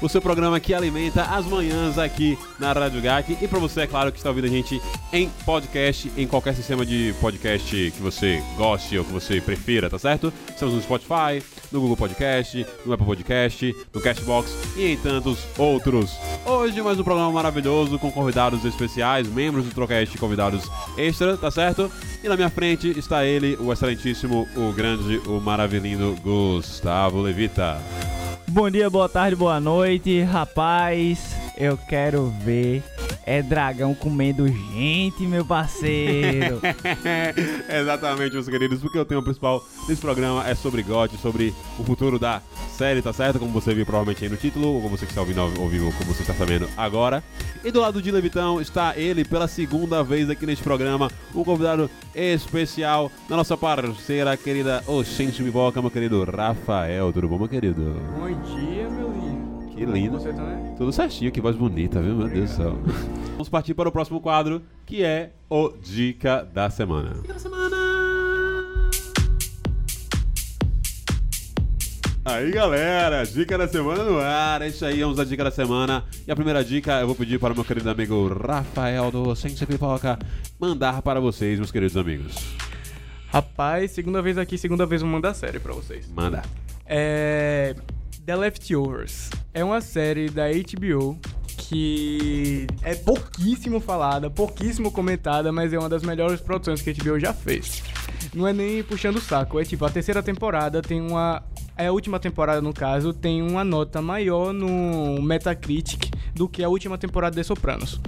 O seu programa que alimenta as manhãs aqui na Rádio GAC. E para você, é claro, que está ouvindo a gente em podcast, em qualquer sistema de podcast que você goste ou que você prefira, tá certo? Estamos no Spotify, no Google Podcast, no Apple Podcast, no Cashbox e em tantos outros. Hoje, mais um programa maravilhoso com convidados especiais, membros do Trocast convidados extra, tá certo? E na minha frente está ele, o excelentíssimo, o grande, o maravilhoso Gustavo Levita. Bom dia, boa tarde, boa noite, rapaz. Eu quero ver é dragão comendo gente, meu parceiro. Exatamente, meus queridos, porque o tema principal desse programa é sobre GOT, sobre o futuro da série, tá certo? Como você viu provavelmente aí no título, ou como você que está ouvindo ao vivo, como você está sabendo agora. E do lado de Levitão está ele, pela segunda vez aqui neste programa, um convidado especial da nossa parceira querida Oxente Miboca, meu querido Rafael. Tudo bom, meu querido? Bom dia, meu. Que lindo. Você também? Tudo certinho, que voz bonita, viu? Meu Deus do céu. Vamos partir para o próximo quadro, que é o Dica da Semana. Dica da Semana! Aí galera, dica da semana no ar, é isso aí, vamos à dica da semana. E a primeira dica eu vou pedir para o meu querido amigo Rafael do Ciência Pipoca mandar para vocês, meus queridos amigos. Rapaz, segunda vez aqui, segunda vez vou mandar série pra vocês. Manda. É. The Leftovers. É uma série da HBO que é pouquíssimo falada, pouquíssimo comentada, mas é uma das melhores produções que a HBO já fez. Não é nem puxando o saco, é tipo, a terceira temporada tem uma. É a última temporada, no caso, tem uma nota maior no Metacritic do que a última temporada de Sopranos.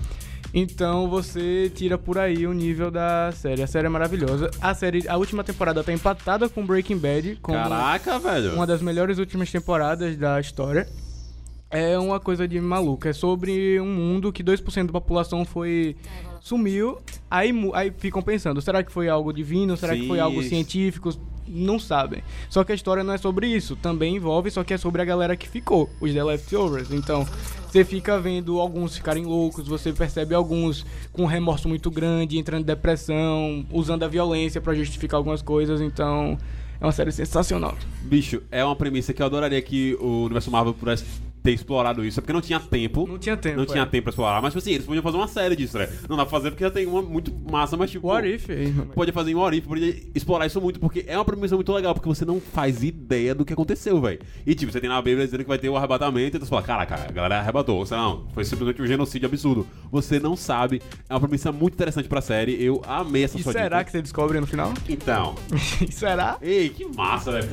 Então você tira por aí o nível da série. A série é maravilhosa. A série, a última temporada tá empatada com Breaking Bad, como Caraca, velho. uma das melhores últimas temporadas da história. É uma coisa de maluco. É sobre um mundo que 2% da população foi. sumiu. Aí, aí ficam pensando: será que foi algo divino? Será que foi Sim. algo científico? Não sabem. Só que a história não é sobre isso. Também envolve, só que é sobre a galera que ficou, os The Leftovers. Então, você fica vendo alguns ficarem loucos, você percebe alguns com remorso muito grande, entrando em depressão, usando a violência pra justificar algumas coisas. Então, é uma série sensacional. Bicho, é uma premissa que eu adoraria que o universo Marvel pudesse ter explorado isso, é porque não tinha tempo. Não tinha tempo, Não tinha é. tempo pra explorar. Mas, tipo assim, eles podiam fazer uma série disso, né? Não dá pra fazer porque já tem uma muito massa, mas, tipo. What if? hein? Podia fazer em What If, podia explorar isso muito, porque é uma premissa muito legal, porque você não faz ideia do que aconteceu, velho. E tipo, você tem na Bíblia dizendo que vai ter o arrebatamento, e você fala, caraca, a galera arrebatou. Você não, foi simplesmente um genocídio absurdo. Você não sabe, é uma premissa muito interessante pra série, eu amei essa E sua será dica. que você descobre no final? Então, será? ei, que massa, velho.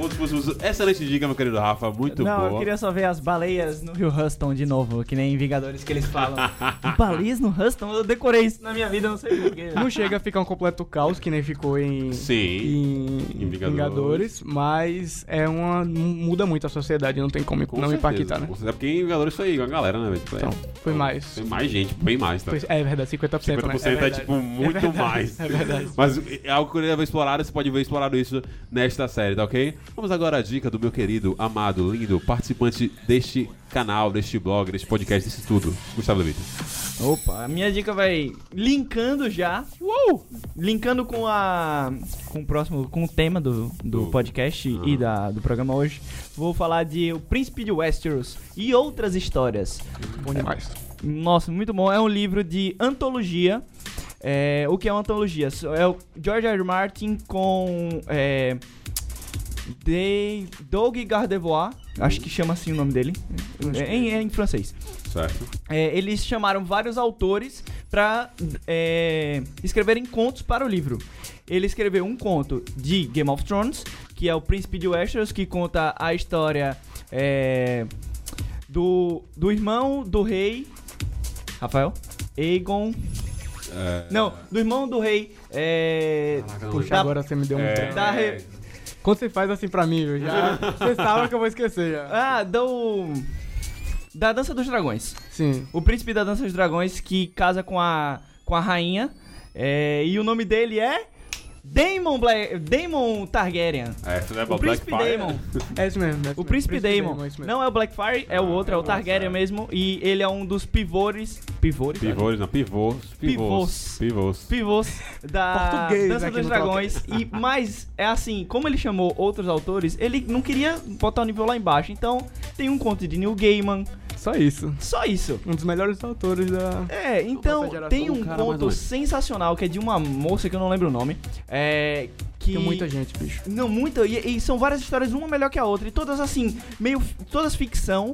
Excelente dica, meu querido Rafa, muito Não, boa. eu queria só ver as baleias no Rio Huston de novo, que nem em Vingadores que eles falam. baleias no Huston? Eu decorei isso na minha vida, eu não sei porquê. Não chega a ficar um completo caos, que nem ficou em, Sim. em, Em Vingadores. Vingadores. mas é uma. muda muito a sociedade, não tem como Com não certeza, impactar, né? com certeza. Porque em Vingadores foi com a galera, né? Tipo, é- Então, foi mais. Tem mais gente, bem mais, tá? Foi- é verdade, 50%, 50% né? é, verdade. tipo muito É verdade, mais. É verdade. Mas é algo que eu queria ver explorado, você pode ver explorado isso nesta série, tá ok? Vamos agora à dica do meu querido, amado, lindo, participante deste canal, deste blog, deste podcast, desse tudo. Gustavo Levita. Opa, a minha dica vai linkando já. Uou! Linkando com a. com o próximo. com o tema do, do Do- podcast Ah. e da, do programa hoje. Vou falar de O Príncipe de Westeros e outras histórias. Bom demais. Nossa, muito bom. É um livro de antologia. É, o que é uma antologia? É o George R. R. Martin com. é, de Doug Gardevoir, acho que chama assim o nome dele, é, em, é em francês. Certo. É, eles chamaram vários autores para escreverem contos para o livro. Ele escreveu um conto de Game of Thrones, que é o Príncipe de Westeros, que conta a história é, do, do irmão do rei. Rafael? Aegon. É, Não, do irmão do rei. É, Caraca, Puxa, agora você me deu um É. da re- Quando você faz assim pra mim, eu já. Você sabe que eu vou esquecer já. Ah, do. Da Dança dos Dragões. Sim. O príncipe da Dança dos Dragões que casa com a, com a rainha. é, e o nome dele é. Daemon, Bla Daemon Targaryen. É, você leva O príncipe Blackfire? Daemon. É isso mesmo. é isso O mesmo. príncipe Daemon. é isso mesmo. Não é o Blackfire, é o outro, é o Targaryen mesmo. E ele é um dos pivores. Pivores? Pivôs, não, pivôs. Pivôs. Pivôs. Pivôs da Português Dança dos Dragões. E, mas, é assim, como ele chamou outros autores, ele não queria botar o nível lá embaixo. Então, tem um conto de Neil Gaiman. Só isso. Só isso. Um dos melhores autores da. É, então tem um cara conto sensacional que é de uma moça que eu não lembro o nome. É. Que... Tem muita gente, bicho. Não, muita. E, e são várias histórias, uma melhor que a outra. E todas assim, meio. Todas ficção.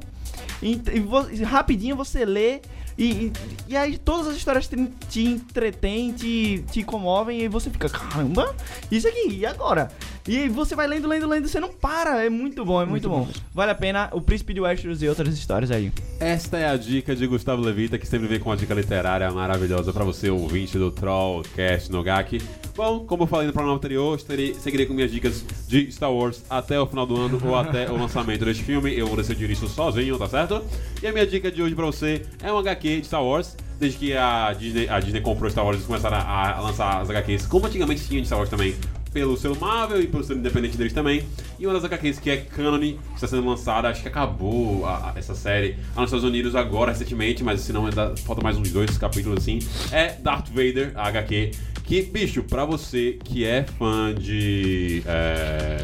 E, e vo- rapidinho você lê. E, e, e aí todas as histórias te, te entretêm, te, te comovem. E você fica, caramba, isso aqui, e agora? E aí você vai lendo, lendo, lendo. Você não para. É muito bom, é muito, bom. Vale a pena. O Príncipe de Westeros e outras histórias aí. Esta é a dica de Gustavo Levita, que sempre vem com uma dica literária maravilhosa pra você, ouvinte do Trollcast no GAC. Bom, como eu falei no programa anterior, estarei, seguirei com minhas dicas de Star Wars até o final do ano ou até o lançamento deste filme. Eu vou decidir isso sozinho, tá certo? E a minha dica de hoje pra você é um HQ de Star Wars. Desde que a Disney, a Disney comprou Star Wars, eles começaram a, a lançar as HQs, como antigamente tinha de Star Wars também, pelo selo Marvel e pelo selo independente deles também. E uma das HQs que é canon, que está sendo lançada, acho que acabou a- a- essa série lá nos Estados Unidos agora, recentemente, mas se não, ainda falta mais uns dois capítulos assim. É Darth Vader, a HQ. Que, bicho, pra você que é fã de. é,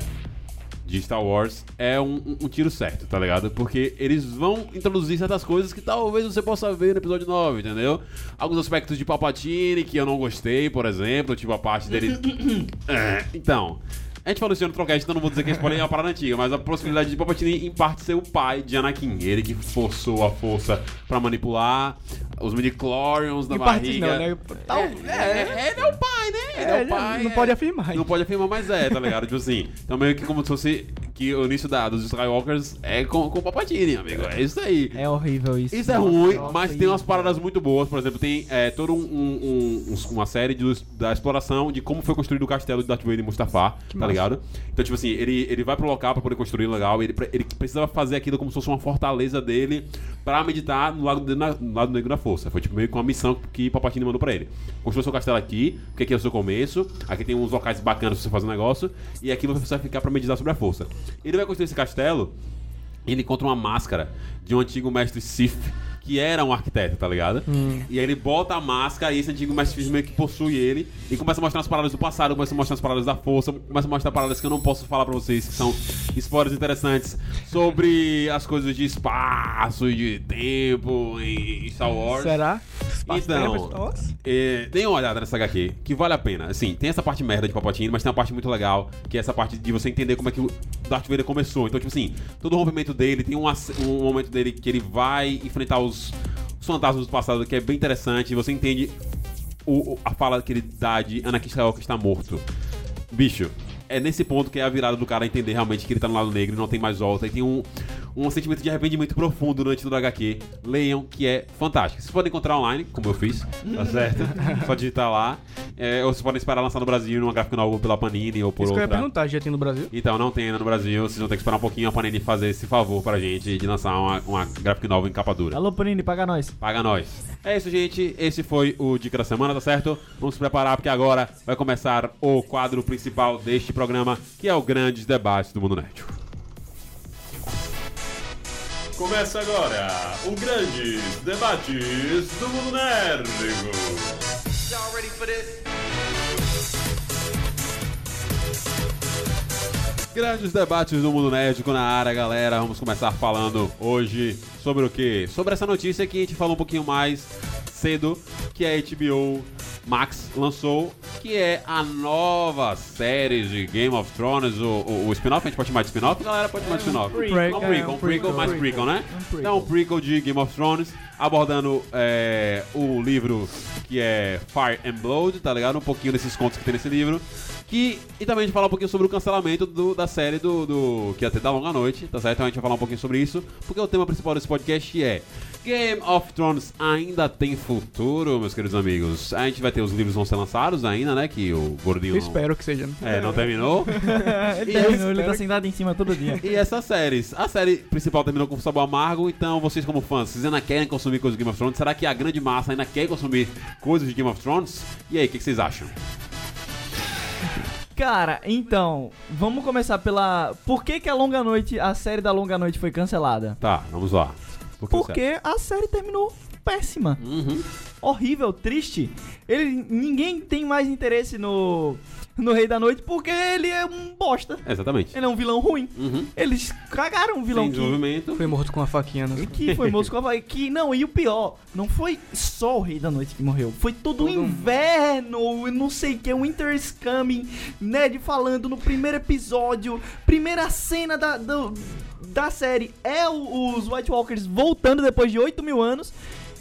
de Star Wars é um, um- tiro certo, tá ligado? Porque eles vão introduzir certas coisas que talvez você possa ver no episódio 9, entendeu? Alguns aspectos de Palpatine que eu não gostei, por exemplo, tipo a parte dele. É, então. A gente falou isso no Trocast, então não vou dizer que é spoiler é uma parada antiga, mas a possibilidade de Palpatine em parte ser o pai de Anakin. Ele que forçou a força pra manipular os midi-chlorians da barriga. não, né? Tal- É, é, ele é o pai, né? Ele é, o pai. Não é. pode afirmar. Não pode afirmar, mas é, tá ligado? tipo assim. Então meio que como se fosse que o início da, dos Skywalkers é com, com o Palpatine, amigo. É isso aí. É horrível isso. Isso é ruim, mas tem umas paradas muito boas. Por exemplo, tem é, toda um, um- um- uma série de- da exploração de como foi construído o castelo de Darth Vader em Mustafar, tá ligado? Então, tipo assim, ele, ele vai pro local pra poder construir legal. Ele, ele precisava fazer aquilo como se fosse uma fortaleza dele pra meditar no lado, de- na- no lado negro da força. Foi tipo meio que uma missão que Palpatine mandou pra ele. Construa seu castelo aqui, porque aqui é o seu começo. Aqui tem uns locais bacanas pra você fazer um negócio. E aqui você vai ficar pra meditar sobre a força. Ele vai construir esse castelo ele encontra uma máscara de um antigo mestre Sith que era um arquiteto, tá ligado? E aí ele bota a máscara e esse antigo mestre Sith meio que possui ele e começa a mostrar as paradas do passado, começa a mostrar as paradas da força, começa a mostrar paradas que eu não posso falar pra vocês, que são spoilers interessantes sobre as coisas de espaço e de tempo em Star Wars. Será? Então, é, dê uma olhada nessa HQ, que vale a pena. Assim, tem essa parte merda de Palpatine, mas tem uma parte muito legal, que é essa parte de você entender como é que o Darth Vader começou. Então, tipo assim, todo o rompimento dele, tem um, um momento dele que ele vai enfrentar os, os fantasmas do passado, que é bem interessante, você entende o- a fala que ele dá de Anakin Skywalker está morto. Bicho, é nesse ponto que é a virada do cara entender realmente que ele tá no lado negro e não tem mais volta. E tem um, um sentimento de arrependimento profundo durante todo o HQ. Leiam, que é fantástico. Vocês podem encontrar online, como eu fiz, tá certo? Só digitar lá. É, ou vocês podem esperar lançar no Brasil, numa gráfica nova pela Panini ou por Isso que eu ia outra. perguntar, já tem no Brasil? Então, não tem ainda no Brasil. Vocês vão ter que esperar um pouquinho a Panini fazer esse favor pra gente de lançar uma, uma gráfica nova em capa dura. Alô, Panini, paga nós. Paga nós. É isso, gente. Esse foi o Dica da Semana, tá certo? Vamos se preparar porque agora vai começar o quadro principal deste programa, que é o Grandes Debates do Mundo Nerd. Começa agora o Grandes Debates do Mundo Nerd. Grandes debates do mundo nerdico na área, galera. Vamos começar falando hoje sobre o quê? Sobre essa notícia que a gente falou um pouquinho mais cedo, que a HBO Max lançou, que é a nova série de Game of Thrones, o, o, o spin-off, a gente pode chamar de spin-off? Galera, pode chamar de spin-off. prequel. É um prequel, É, um um prequel, mais prequel. prequel, né? Um prequel. Então, um prequel de Game of Thrones, abordando é, o livro que é Fire and Blood, tá ligado? Um pouquinho desses contos que tem nesse livro. Que, e também a gente falar um pouquinho sobre o cancelamento do- da série do, do que ia ter da Longa Noite, tá certo? Então a gente vai falar um pouquinho sobre isso, porque o tema principal desse podcast é Game of Thrones ainda tem futuro, meus queridos amigos. A gente vai ter os livros vão ser lançados ainda, né? Que o gordinho Eu não- espero que seja. é, não terminou. ele, terminou, eu ele tá espero sentado em cima todo dia. E essas séries? A série principal terminou com sabor amargo, então vocês como fãs, vocês ainda querem consumir coisas de Game of Thrones? Será que a grande massa ainda quer consumir coisas de Game of Thrones? E aí, o que, que vocês acham? Cara, então, vamos começar pela. Por que, que a Longa Noite, a série da Longa Noite foi cancelada? Tá, vamos lá. Por que Porque a série terminou péssima. Uhum. Horrível, triste. Ele, ninguém tem mais interesse no, no Rei da Noite porque ele é um bosta. Exatamente. Ele é um vilão ruim. Uhum. Eles cagaram um vilão Sem que. Foi morto com uma faquinha no... que foi moço com a que Não, e o pior, não foi só o Rei da Noite que morreu. Foi todo o Todo inverno, não sei o que, o Winter is Coming, Ned falando no primeiro episódio, primeira cena da, do- da série é o- os White Walkers voltando depois de 8 mil anos.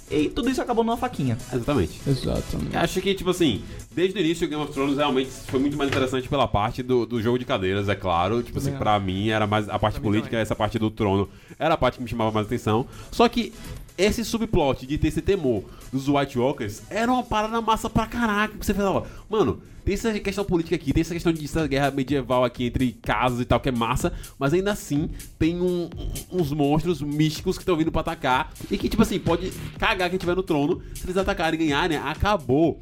E tudo isso acabou numa faquinha. Exatamente. Exatamente. Acho que, tipo assim, desde o início o Game of Thrones realmente foi muito mais interessante pela parte do, do jogo de cadeiras, é claro. Tipo assim, pra mim era mais a parte política, também. essa parte do trono era a parte que me chamava mais atenção. Só que esse subplot de ter esse temor dos White Walkers era uma parada massa pra caraca. que Você falava, mano, tem essa questão política aqui, tem essa questão de essa guerra medieval aqui entre casas e tal, que é massa, mas ainda assim tem um- uns monstros místicos que estão vindo pra atacar e que, tipo assim, pode cagar quem tiver no trono. Se eles atacarem e ganharem, acabou.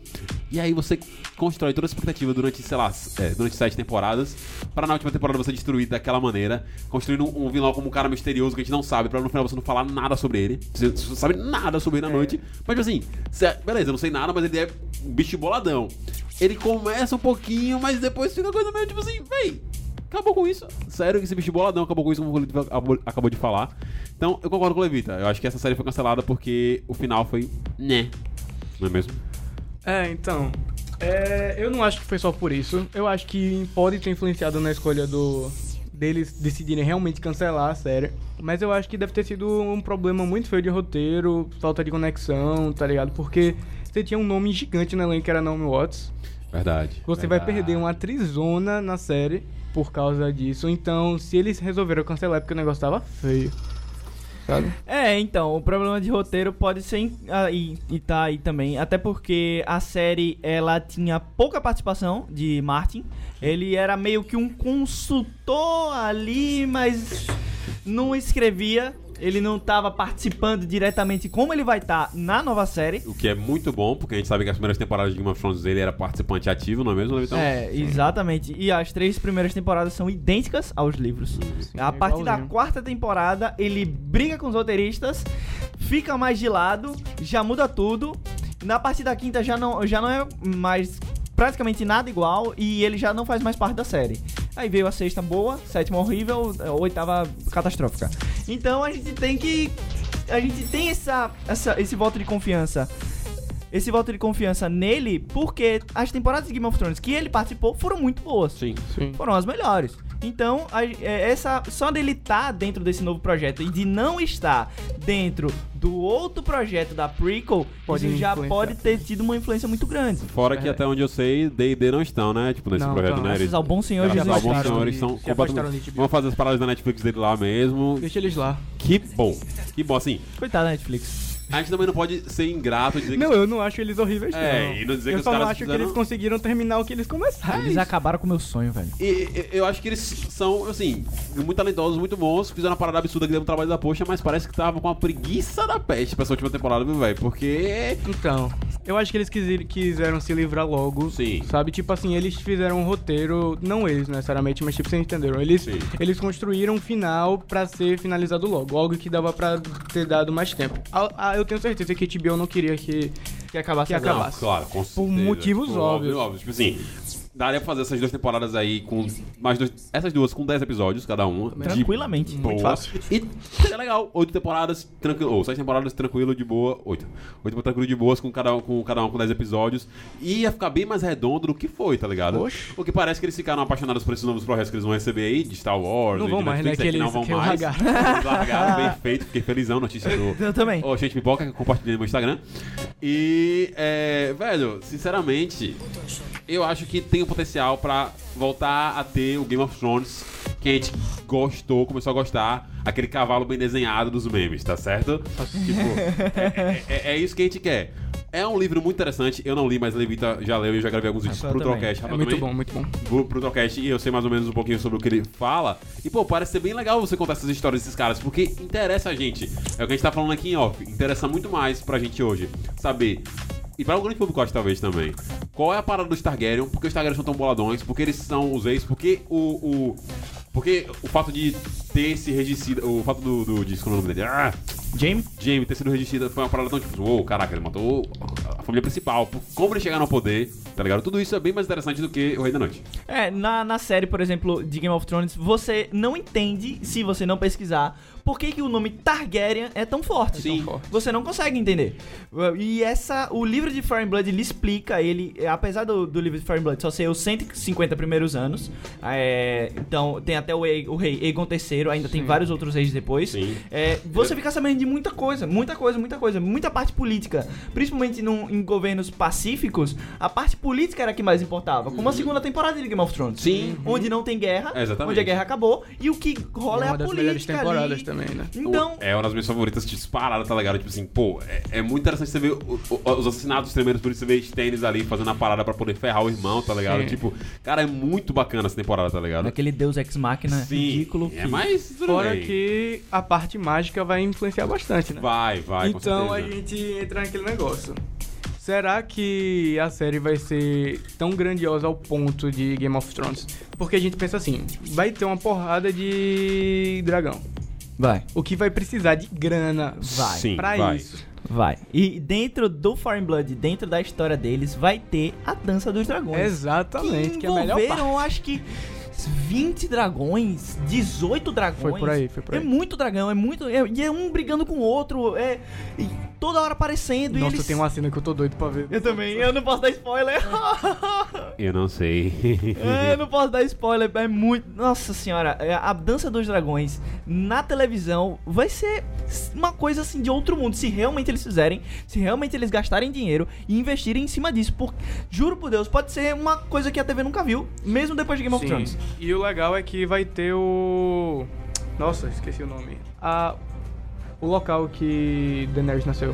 E aí você constrói toda a expectativa durante, sei lá, é, durante sete temporadas, para na última temporada você destruir daquela maneira, construindo um, um vilão como um cara misterioso que a gente não sabe, pra no final você não falar nada sobre ele. Você não sabe nada sobre ele na noite. Mas, tipo assim, cê- beleza, eu não sei nada, mas ele é um bicho boladão. Ele começa um pouquinho, mas depois fica coisa meio tipo assim, véi, acabou com isso. Sério, esse bicho boladão acabou com isso, como o Levita acabou- de falar. Então, eu concordo com o Levita. Eu acho que essa série foi cancelada porque o final foi, né, não é mesmo? É, então. é, eu não acho que foi só por isso. Eu acho que pode ter influenciado na escolha do deles decidirem realmente cancelar a série. Mas eu acho que deve ter sido um problema muito feio de roteiro, falta de conexão, tá ligado? Porque você tinha um nome gigante no elenco que era Naomi Watts. Verdade. Você vai verdade. perder uma atrizona na série por causa disso. Então, se eles resolveram cancelar é porque o negócio tava feio. Sabe? É, então, o problema de roteiro pode ser aí e tá aí também, até porque a série ela tinha pouca participação de Martin. Ele era meio que um consultor ali, mas não escrevia. Ele não tava participando diretamente como ele vai estar na nova série. O que é muito bom, porque a gente sabe que as primeiras temporadas de Game of Thrones ele era participante ativo, não é mesmo, Então, é, exatamente. E as três primeiras temporadas são idênticas aos livros. a é partir da quarta temporada, ele briga com os roteiristas, fica mais de lado, já muda tudo. Na partir da quinta já não, já não é mais praticamente nada igual e ele já não faz mais parte da série. Aí veio a sexta boa, sétima horrível, oitava catastrófica. Então a gente tem que. A gente tem essa, essa, esse voto de confiança esse voto de confiança nele porque as temporadas de Game of Thrones que ele participou foram muito boas. Sim. Sim. Foram as melhores. Então, a- é, essa só dele estar dentro desse novo projeto e de não estar dentro do outro projeto da prequel, Pode isso já pode ter tido uma influência muito grande. Fora que até onde eu sei, D&D não estão, né? Tipo, nesse Não, projeto, então, né? Graças Eles, ao bom senhor graças Jesus ao bom senhor, eles afastaram completamente... Vão fazer as paradas da Netflix dele lá mesmo. Deixa eles lá. Que bom. Que bom, assim. Coitado da Netflix. A gente também não pode ser ingrato e dizer Não, eu não acho eles horríveis, É, não. e não dizer eu que os só não caras acho que fizeram- eles conseguiram terminar o que eles começaram. Eles acabaram com o meu sonho, velho. que... E, e- eu acho que eles são, assim, muito talentosos, muito bons. Fizeram uma parada absurda que deu um trabalho da poxa, mas parece que tava com a preguiça da peste pra essa última temporada, viu, velho? Porque... Então, eu acho que eles quiseram se livrar logo. Sim. Sabe? Tipo assim, eles fizeram um roteiro, não eles necessariamente, mas tipo, vocês entenderam. Eles, Sim. eles construíram um final pra ser finalizado logo. Algo que dava pra ter dado mais tempo. Ah, eu tenho certeza que a HBO não queria que, Que acabasse que acabasse. Claro, com certeza. motivos Tipo, óbvios. óbvio. Tipo assim, daria pra fazer essas duas temporadas aí com mais dois, essas duas com 10 episódios cada uma. de Tranquilamente. Boa. Muito fácil. E é legal, oito temporadas tranquilo, ou seis temporadas tranquilo de boa, oito. Oito tranquilo de boas com cada, um- com cada um com 10 episódios. E ia ficar bem mais redondo do que foi, tá ligado? Oxe. Porque parece que eles ficaram apaixonados por esses novos projetos que eles vão receber aí, de Star Wars, Não vão de mais, Netflix, né, é que não eles- vão que mais. largaram. Largaram, bem feito, fiquei felizão, notícia do, Eu também. Ô, gente, pipoca que compartilhei no meu Instagram. E, é, velho, sinceramente, eu acho que tem potencial pra voltar a ter o Game of Thrones que a gente gostou, começou a gostar, aquele cavalo bem desenhado dos memes, tá certo? tipo, é, é- é isso que a gente quer. É um livro muito interessante, eu não li, mas a Levita já leu e eu já gravei alguns vídeos Rafael pro. Trollcast. É muito também? bom, muito bom. pro, pro Trocast e eu sei mais ou menos um pouquinho sobre o que ele fala. E, pô, parece ser bem legal você contar essas histórias desses caras, porque interessa a gente. É o que a gente tá falando aqui em off. Interessa muito mais pra gente hoje saber. E para o grande público, acho, talvez, também. Qual é a parada dos Targaryen? Por que os Targaryen são tão boladões? Por que eles são os ex? Por que o... o porque o fato de ter esse regicida... O fato do... do de, como é o nome dele? Ah, Jamie? Jamie ter sido regicida foi uma parada tão tipo, uou, caraca, ele matou a família principal. Como eles chegaram ao poder, tá ligado? Tudo isso é bem mais interessante do que o Rei da Noite. É, na, na série, por exemplo, de Game of Thrones, você não entende, se você não pesquisar, por que, que o nome Targaryen é tão forte. Sim. Tão forte. Você não consegue entender. E essa, o livro de Fire and Blood, ele explica, ele, é, apesar do, do livro de Fire and Blood só ser os 150 primeiros anos, é, então tem até o, E- o rei Aegon III, ainda tem vários outros reis depois, Sim. é, você fica sabendo de muita coisa, muita coisa, muita coisa, muita parte política, principalmente num- em governos pacíficos, a parte política era a que mais importava, como a segunda temporada de Game of Thrones. Sim. Onde não tem guerra, É, exatamente. onde a guerra acabou, e o que rola É é, uma a das melhores política temporadas ali. também, né? Então, É uma das minhas favoritas disparadas, tá ligado? Tipo assim, pô, é, é muito interessante você ver o- o- os assassinatos tremendo, por isso você vê Stannis ali fazendo a parada pra poder ferrar o irmão, tá ligado? Sim. Tipo, cara, é muito bacana essa temporada, tá ligado? aquele Deus Ex Machina Sim, ridículo. É que- mais. tudo Fora bem. que a parte mágica vai influenciar bastante, né? Vai, vai, com então a gente entra naquele negócio. Será que a série vai ser tão grandiosa ao ponto de Game of Thrones? Porque a gente pensa assim, vai ter uma porrada de dragão. Vai. O que vai precisar de grana Vai. Sim, pra vai. isso? Vai. E dentro do Fire and Blood, dentro da história deles, vai ter a Dança dos Dragões. Exatamente, que, é a melhor parte. acho que 20 dragões, 18 dragões. Foi por aí, foi por aí. É muito dragão, é muito. é- e é um brigando com o outro, é. e toda hora aparecendo. e Nossa, eles... tem uma cena que eu tô doido pra ver. Eu também, eu não posso dar spoiler. Eu não sei. É, eu não posso dar spoiler, é muito. Nossa senhora, é, a Dança dos Dragões na televisão vai ser uma coisa assim de outro mundo. Se realmente eles fizerem, se realmente eles gastarem dinheiro e investirem em cima disso. Por, juro por Deus, pode ser uma coisa que a TV nunca viu, mesmo depois de Game of Sim. Thrones. E o legal é que vai ter o. Nossa, esqueci o nome. A... O local que Daenerys nasceu.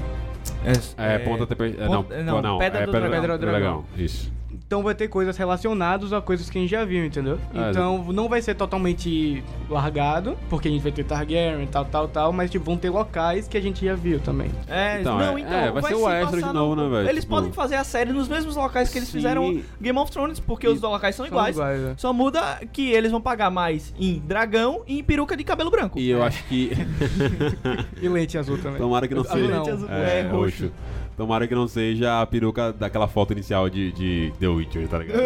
É, ponta TP. é, Não, ponta- não, não, Pedra é do pedra, Dragão. do dragão. Isso. Então vai ter coisas relacionadas a coisas que a gente já viu, entendeu? Ah, então não vai ser totalmente largado, porque a gente vai ter Targaryen, tal, tal, tal, mas tipo, vão ter locais que a gente já viu também. É, Então, não, é- então. é, vai ser o passar de novo, no- né, velho? Eles Tipo- podem fazer a série nos mesmos locais que eles Sim. fizeram Game of Thrones, porque os locais são São iguais. iguais, é. Só muda que eles vão pagar mais em dragão e em peruca de cabelo branco. E eu acho que. E lente azul também. Tomara que não seja. não. Lente azul, É, é, roxo. Tomara que não seja a peruca daquela foto inicial de, de The Witcher, tá ligado?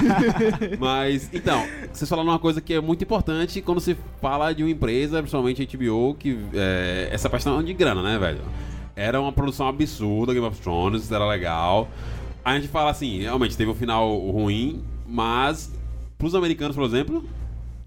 Mas, então, vocês falaram uma coisa que é muito importante quando se fala de uma empresa, principalmente a HBO, que é, essa questão de grana, né, velho? Era uma produção absurda, Game of Thrones, era legal. A gente fala assim, realmente teve um final ruim, mas pros americanos, por exemplo,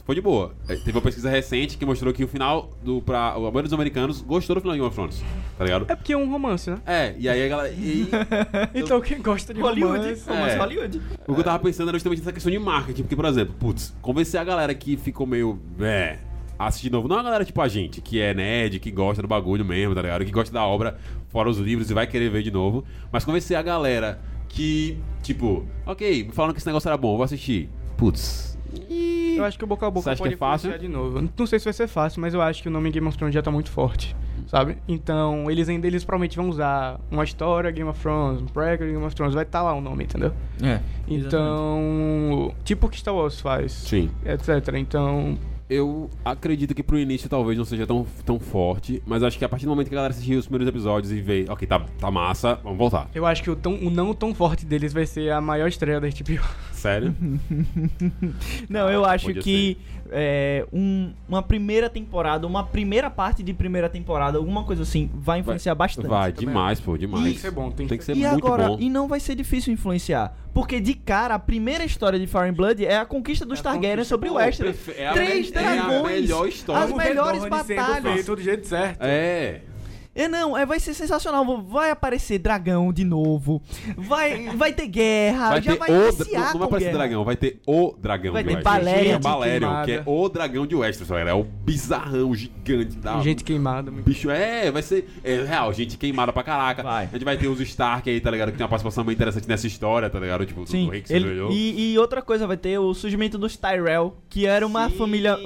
foi de boa. É, Teve uma pesquisa recente que mostrou que o final do. Pra, a maioria dos americanos gostou do final de Game of Thrones, tá ligado? É porque é um romance, né? É, e aí a galera. e- Então quem gosta de Hollywood, romance... romance é. Hollywood. o que eu tava pensando era justamente essa questão de marketing. Porque, por exemplo, putz, convencer a galera que ficou meio. É. Assistir de novo. Não a galera tipo a gente, que é nerd, que gosta do bagulho mesmo, tá ligado? Que gosta da obra, fora os livros e vai querer ver de novo. Mas convencer a galera que, tipo, ok, me falaram que esse negócio era bom, eu vou assistir. Putz. E... Eu acho que o boca a boca Você acha pode que é fácil? de novo. Não sei se vai ser fácil, mas eu acho que o nome Game of Thrones já tá muito forte, sabe? Então, eles ainda eles provavelmente vão usar uma história Game of Thrones, um prequel Game of Thrones, vai estar lá o nome, entendeu? É. Então, tipo o que Star Wars faz, Sim. etc. Então, Eu acredito que pro início talvez não seja tão, tão forte, mas acho que a partir do momento que a galera assistir os primeiros episódios e ver, ok, tá, tá massa, vamos voltar. eu acho que o, tão, o não tão forte deles vai ser a maior estreia da HBO. Sério? Não, eu acho podia que é, um- uma primeira temporada, uma primeira parte de primeira temporada, alguma coisa assim, vai influenciar bastante. Vai, também demais, pô, demais. Tem que ser bom, tem Tem que ser E muito agora, bom. e não vai ser difícil influenciar. Porque de cara, a primeira história de Fire and Blood é a conquista dos É Targaryen conquista. sobre o Westeros. é Três me- é a dragões. melhor história. As melhores sendo batalhas. feito do jeito certo. É. É, não, é, vai ser sensacional. Vai aparecer dragão de novo. Vai, vai ter guerra. Vai já ter vai o. iniciar Não com vai aparecer guerra. dragão, vai ter o dragão Vai de ter Westeros. Gente que é o dragão de Westeros, galera. É o bizarrão gigante da. Gente queimada. muito- Bicho, é, vai ser. É real, gente queimada pra caraca. Vai. A gente vai ter os Stark aí, tá ligado? Que tem uma participação muito interessante nessa história, tá ligado? Tipo, Sim, do rei que se ele- e, e outra coisa, vai ter o surgimento dos Tyrell, que era uma Sim. família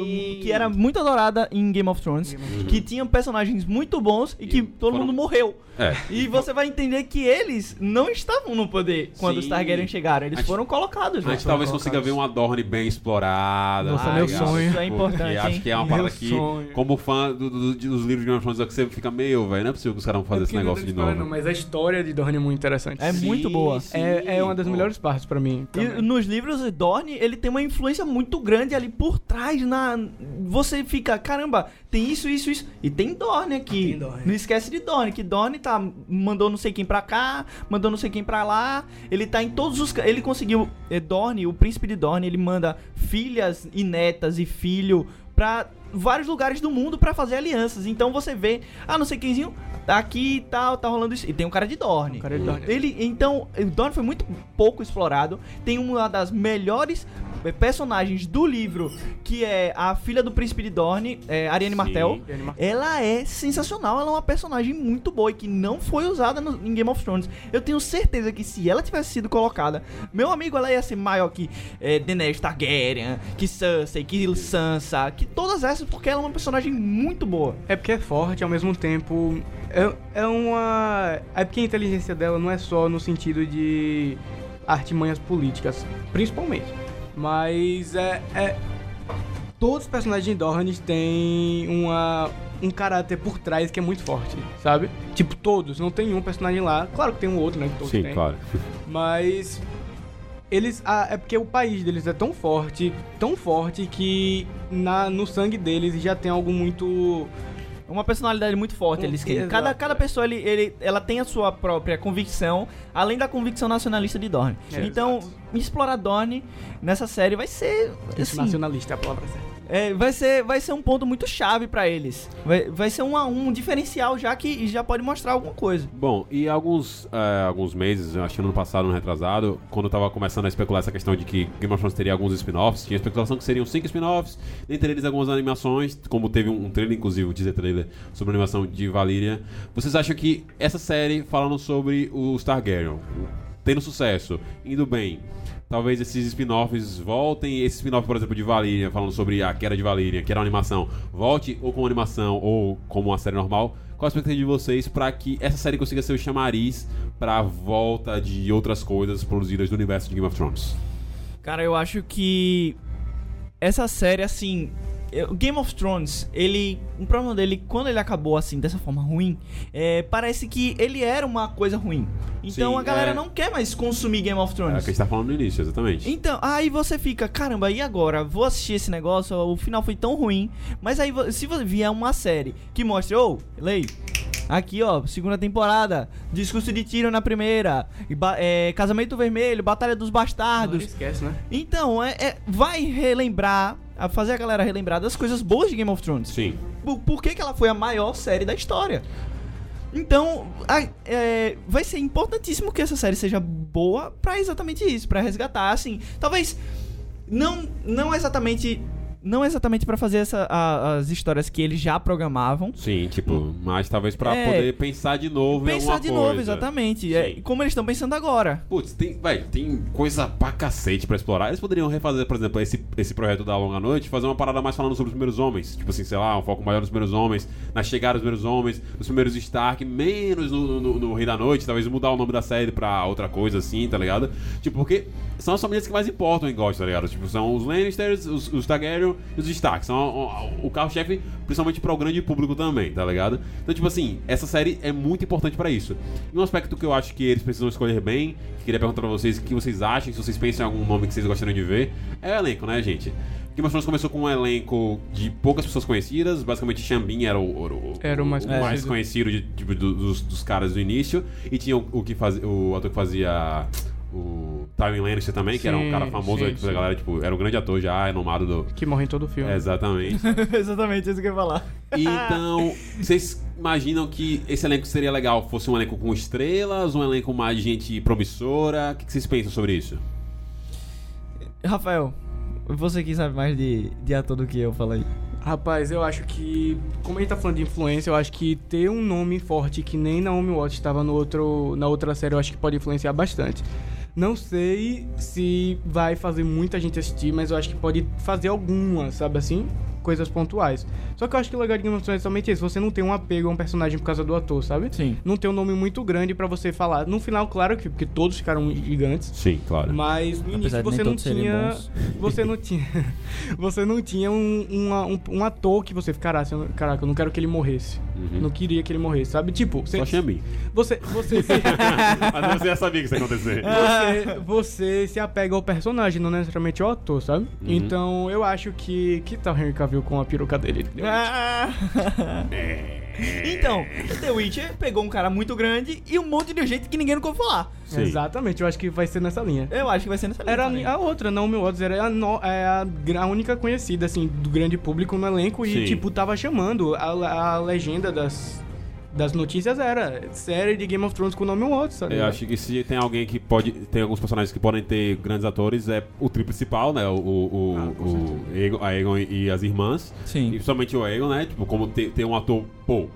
que era muito adorada em Game of Thrones, que tinham personagens muito bons e que E todo foram- mundo morreu. É. E você vai entender que eles não estavam no poder quando Sim. os Targaryen chegaram, eles gente- foram colocados. A né? gente talvez consiga ver uma Dorne bem explorada. Nossa, tá meu ligado? sonho. Isso é importante, E acho hein? que é uma Meu parada que, como fã do- do- dos livros de Game of Thrones, você fica meio, velho. Não é possível que os caras vão fazer É esse negócio de novo. não, mas a história de Dorne é muito interessante. É muito boa. sim, É, é uma das pô. melhores partes pra mim. E nos livros, o Dorne, ele tem uma influência muito grande ali por trás. na Você fica, caramba, tem isso, isso, isso. E tem Dorne aqui. Tem Dorne. Não esquece de Dorne, que Dorne tá, mandou não sei quem pra cá, mandou não sei quem pra lá. Ele tá em todos os... Ele conseguiu... É, Dorne, o príncipe de Dorne, ele manda filhas e netas e filho pra vários lugares do mundo pra fazer alianças. Então você vê, ah, não sei quemzinho, aqui e tal, tá rolando isso. E tem um cara de Dorne. O cara de Dorne. Ele, então, o Dorne foi muito pouco explorado. Tem uma das melhores eh, personagens do livro, que é a filha do príncipe de Dorne, é, Ariane Sim. Martel. Ela é sensacional, ela é uma personagem muito boa e que não foi usada no- em Game of Thrones. Eu tenho certeza que se ela tivesse sido colocada, meu amigo, ela ia ser maior que é, Daenerys Targaryen, que Cersei, que Sansa, que todas essas, porque ela é uma personagem muito boa. É porque é forte, ao mesmo tempo. É, é uma. É porque a inteligência dela não é só no sentido de artimanhas políticas, principalmente. Mas é. é- todos os personagens de Dorne têm uma, um caráter por trás que é muito forte, sabe? Tipo, todos, não tem um personagem lá. Claro que tem um outro, né? Que todos Sim, têm. claro. Mas eles ah, é porque o país deles é tão forte, tão forte que na no sangue deles já tem algo muito Uma personalidade muito forte, Um- eles querem. Cada, cada pessoa, ele, ele, ela tem a sua própria convicção, além da convicção nacionalista de Dorne. É, então, exato. explorar Dorne nessa série vai ser. Assim, nacionalista é a palavra certa. É, vai, ser vai ser um ponto muito chave pra eles. Vai, vai ser uma- um diferencial já que já pode mostrar alguma coisa. Bom, e alguns, é, alguns meses, acho que no ano passado, no retrasado, quando eu tava começando a especular essa questão de que Game of Thrones teria alguns spin-offs, tinha especulação que seriam cinco spin-offs, dentre eles algumas animações, como teve um, um trailer, inclusive, um teaser trailer sobre a animação de Valyria. Vocês acham que essa série, falando sobre os Targaryen, tendo sucesso, indo bem, talvez esses spin-offs voltem, esse spin-off, por exemplo, de Valyria, falando sobre a queda de Valyria, que era uma animação, volte ou como animação ou como uma série normal. Qual a expectativa de vocês para que essa série consiga ser o chamariz para a volta de outras coisas produzidas do universo de Game of Thrones? Cara, eu acho que essa série, assim. O Game of Thrones, ele. O problema dele, quando ele acabou assim, dessa forma ruim, é, parece que ele era uma coisa ruim. Então Sim, a galera é. não quer mais consumir Game of É o Thrones. que a gente tá falando no início, exatamente. Então, aí você fica, caramba, e agora? Vou assistir esse negócio, o final foi tão ruim. Mas aí, se vier uma série que mostre, ô, Lei, aqui ó, segunda temporada, discurso de tiro na primeira, e é, Casamento Vermelho, Batalha dos Não Bastardos. esquece, né? Então, é, é- vai relembrar, a fazer a galera relembrar das coisas boas de Game of Thrones. Sim. Por, por que, que ela foi a maior série da história? Então, a- é, vai ser importantíssimo que essa série seja boa pra exatamente isso, pra resgatar, assim, talvez não não exatamente não exatamente pra fazer essa, a- as histórias que eles já programavam, Sim, tipo, mas talvez pra É. poder pensar de novo em pensar de coisa. novo, exatamente, é, como eles estão pensando agora. Putz, tem, véi, tem coisa pra cacete pra explorar. Eles poderiam refazer, por exemplo, esse, esse projeto da Longa Noite, fazer uma parada mais falando sobre os primeiros homens. Tipo assim, sei lá, um foco maior nos primeiros homens, na chegada dos primeiros homens, nos primeiros Stark, menos no, no, no Rei da Noite, talvez mudar o nome da série pra outra coisa assim, tá ligado? Tipo, porque são as famílias que mais importam em Ghost, tá ligado? Tipo, são os Lannisters, os, os Targaryen E os destaques. São o, o- carro-chefe, principalmente para o grande público também, tá ligado? Então, tipo assim, essa série é muito importante para isso. E um aspecto que eu acho que eles precisam escolher bem, que queria perguntar pra vocês o que vocês acham, se vocês pensam em algum nome que vocês gostariam de ver, é o elenco, né, gente? Game of Thrones começou com um elenco de poucas pessoas conhecidas, basicamente Xambin era o, o, Era o mais conhecido. conhecido de- tipo, do- dos, dos caras do início, e tinha o, o que fazia, o ator que fazia o Tywin Lannister também, que era um Sim, cara famoso, sim, tipo, sim. a galera, tipo, era um grande ator já, renomado do... Que morre em todo o filme. É, exatamente. Exatamente isso que eu ia falar. Então, vocês imaginam que esse elenco seria legal fosse um elenco com estrelas, um elenco mais gente promissora? O que que vocês pensam sobre isso? Rafael, você que sabe mais de, de ator do que eu, fala aí. Rapaz, eu acho que, como a gente tá falando de influência, eu acho que ter um nome forte que nem Naomi Watts estava no outro, na outra série, eu acho que pode influenciar bastante. Não sei se vai fazer muita gente assistir, mas eu acho que pode fazer algumas, sabe assim? Coisas pontuais. Só que eu acho que o legal de Game of Thrones é somente isso. Você não tem um apego a um personagem por causa do ator, sabe? Sim. Não tem um nome muito grande pra você falar. No final, claro que porque todos ficaram gigantes. Sim, claro. Mas no Apesar início você não todos serem tinha. bons. Você não tinha. Você não tinha um, um, um ator que você caraca, não- caraca, eu não quero que ele morresse. Uhum. Não queria que ele morresse, sabe? Tipo, você. Só. Você, você, se, Mas você já sabia que isso ia acontecer. você, você se apega ao personagem, não necessariamente ao ator, sabe? Uhum. Então eu acho que. Que tal Henry Cavill com a peruca dele? Ah. então, The Witcher pegou um cara muito grande e um monte de gente que ninguém nunca ouviu falar. Sim. Exatamente, eu acho que vai ser nessa linha. Eu acho que vai ser nessa linha Era também. a outra, Naomi Watts, era a, no- é a, a única conhecida, assim, do grande público no elenco Sim. e, tipo, tava chamando. A, a legenda das, das notícias era série de Game of Thrones com Naomi Watts, sabe? Eu acho que se tem alguém que pode. Tem alguns personagens que podem ter grandes atores, é o trio principal, né? O, o, o, Ah, o Aegon, a Aegon e as irmãs. Sim. E principalmente o Aegon, né? Tipo, como ter, ter um ator, pô,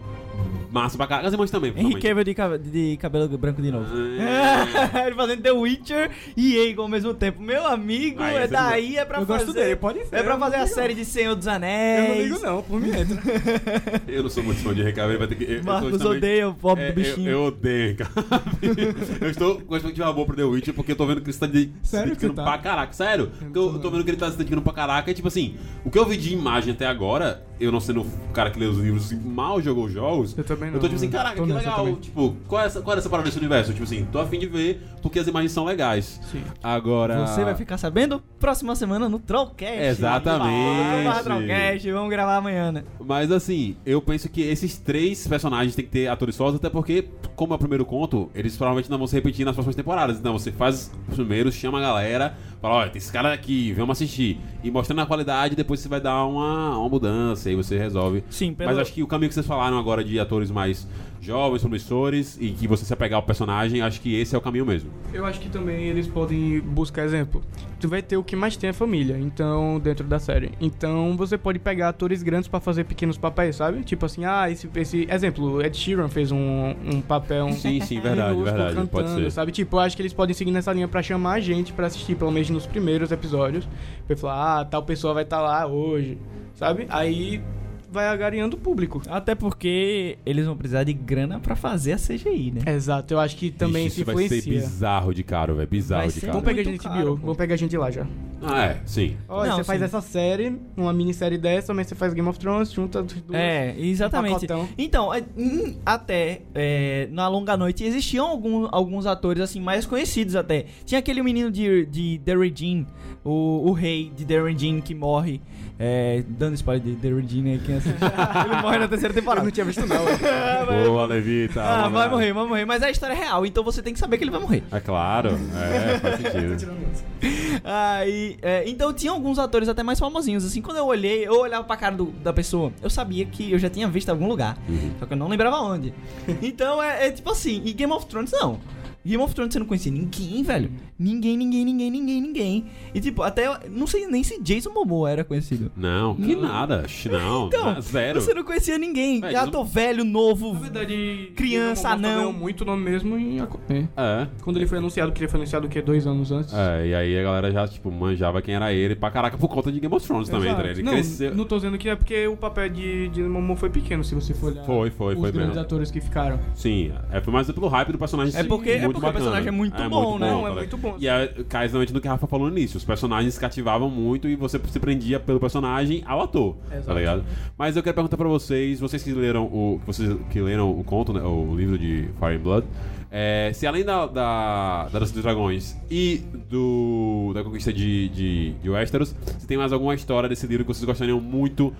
massa pra caralho. As irmãs também, Henry. Cavill de, de cabelo branco de novo. É. Ele fazendo The Witcher e Aegon ao mesmo tempo. Meu amigo, Aí, é esse daí, é pra Eu fazer... gosto dele, pode ser, É pra eu fazer a série de Senhor dos Anéis. Eu não ligo não, por mim entra. Eu não sou muito fã de Henry Cavill, vai ter que. eu- eu Marcos odeia o pobre É, do bichinho. Eu, eu odeio Henry Cavill. eu estou com a expectativa boa pro The Witcher porque eu tô vendo que ele está de, se Sério que dedicando tá? pra caraca. Sério. Porque eu, eu tô vendo que ele tá se dedicando pra caraca. E tipo assim, o que eu vi de imagem até agora, eu não sendo o cara que lê os livros, assim, mal jogou os Eu também Eu não, tô tipo assim, eu caraca, que legal. também. Tipo, qual é, essa, qual é essa parada desse universo? Tipo assim, tô afim de ver porque as imagens são legais. Sim. Agora. Você vai ficar sabendo próxima semana no Trollcast. Exatamente. Vamos Trollcast, vamos gravar amanhã, né? Mas assim, eu penso que esses três personagens têm que ter atores sós, até porque, como é o primeiro conto, eles provavelmente não vão se repetir nas próximas temporadas. Então você faz os primeiros, chama a galera, fala, olha, tem esse cara aqui, vamos assistir. E mostrando a qualidade, depois você vai dar uma, uma mudança e você resolve. Sim, pelo... Mas acho que o caminho que vocês falaram agora de atores mais jovens, promissores, e que você se apegar ao personagem, acho que esse é o caminho mesmo. Eu acho que também eles podem buscar exemplo. Tu vai ter o que mais tem é família, então, dentro da série. Então, você pode pegar atores grandes pra fazer pequenos papéis, sabe? Tipo assim, ah, esse, esse exemplo, Ed Sheeran fez um, um papel um Sim, sim, verdade, verdade, pode cantando, ser. sabe? Tipo, eu acho que eles podem seguir nessa linha pra chamar a gente pra assistir, pelo menos nos primeiros episódios. Pra falar, ah, tal pessoa vai estar lá hoje, sabe? Aí vai agariando o público. Até porque eles vão precisar de grana pra fazer a CGI, né? Exato, eu acho que também Ixi, isso vai ser bizarro de caro, velho. Bizarro Vai de caro. Vamos pegar a gente caro, bio, pô. vamos pegar a gente lá já. Ah, é, sim. Olha, Não, você faz sim. essa série, uma minissérie dessa, também você faz Game of Thrones, junta as duas. É, exatamente. pacotão. Então, é, hum, até é, na longa noite existiam algum- alguns atores assim mais conhecidos até. Tinha aquele menino de, de The Regine, o, o rei de The Regine que morre. É, dando spoiler de The Regine aí, quem assiste. Ele morre na terceira Eu temporada. não tinha visto não. Boa, Levita. Ah, vai lá. morrer, vai morrer. Mas a história é real, então você tem que saber que ele vai morrer. É claro, é, faz sentido. Aí, é, então tinha alguns atores até mais famosinhos. Assim, quando eu olhei, eu olhava pra cara do- da pessoa, eu sabia que eu já tinha visto em algum lugar. Só que eu não lembrava onde. então é, é tipo assim, e Game of Thrones não. Game of Thrones você não conhecia ninguém, velho. Ninguém, ninguém, ninguém, ninguém, ninguém. E tipo, até eu não sei nem se Jason Momoa era conhecido. Não, que nada. Sh, Não, Então, zero. você não conhecia ninguém. Velho, Já não- tô velho, novo. Na verdade, Criança, anão. ganhou muito nome mesmo em é. Quando ele foi anunciado, que ele foi anunciado o quê? Dois anos antes? É, e aí a galera já, tipo, manjava quem era ele pra caraca por conta de Game of Thrones também, tá Exato. ligado? Ele não, cresceu. não tô dizendo que é porque o papel de, de Momo foi pequeno, se você for olhar Foi, foi, os foi grandes mesmo. atores que ficaram. Sim, é, foi mais pelo hype do personagem É porque, é muito muito porque o bacana. personagem é muito bom, né? Não, é tá muito bom. E é, cai exatamente no que a Rafa falou no início. Os personagens cativavam muito e você se prendia pelo personagem ao ator. Tá Exato. ligado? Mas eu quero perguntar pra vocês, vocês que leram o. Vocês que leram o conto, né, o livro de Fire and Blood, é, se além da, da, da Dança dos Dragões e do. da conquista de, de, de Westeros, se tem mais alguma história desse livro que vocês gostariam muito,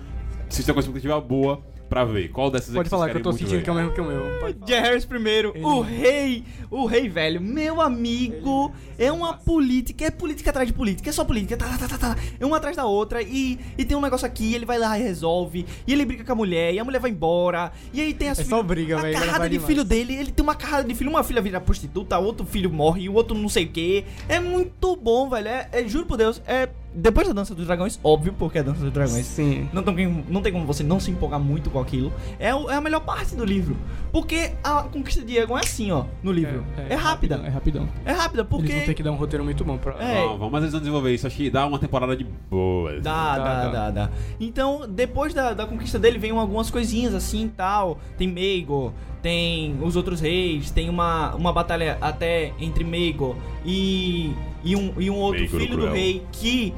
se tem uma expectativa boa pra ver. Qual dessas Pode aqui falar que eu tô sentindo muito que é o ver? mesmo que o meu. Falar. Jay Harris primeiro, Ele- o rei, o rei velho, meu amigo, é uma política, é política atrás de política, é só política, tá, tá, tá, tá, tá, é uma atrás da outra, e, e tem um negócio aqui, ele vai lá e resolve, e ele briga com a mulher, e a mulher vai embora, e aí tem as É só briga, a velho, ela carrada de demais. filho dele, ele tem uma carrada de filho, uma filha vira prostituta, outro filho morre, e o outro não sei o que, é muito bom, velho, é, é- juro por Deus, é, depois da Dança dos Dragões, óbvio, porque é a Dança dos Dragões, Sim. não tem, não tem como você não se empolgar muito com aquilo. É, o- é a melhor parte do livro. Porque a conquista de Egon é assim, ó, no livro. É, rápida. É rapidão. É rápida, porque. Eles vão ter que dar um roteiro muito bom pra. É. Vamos, vamos, mas eles vão desenvolver isso. Acho que dá uma temporada de boas. Dá, Dá, dá, dá. dá, dá. Então, depois da, da conquista dele, vem algumas coisinhas assim e tal. Tem Maegor, tem os outros reis, tem uma, uma batalha até entre Maegor e, e, um, e um outro filho do rei que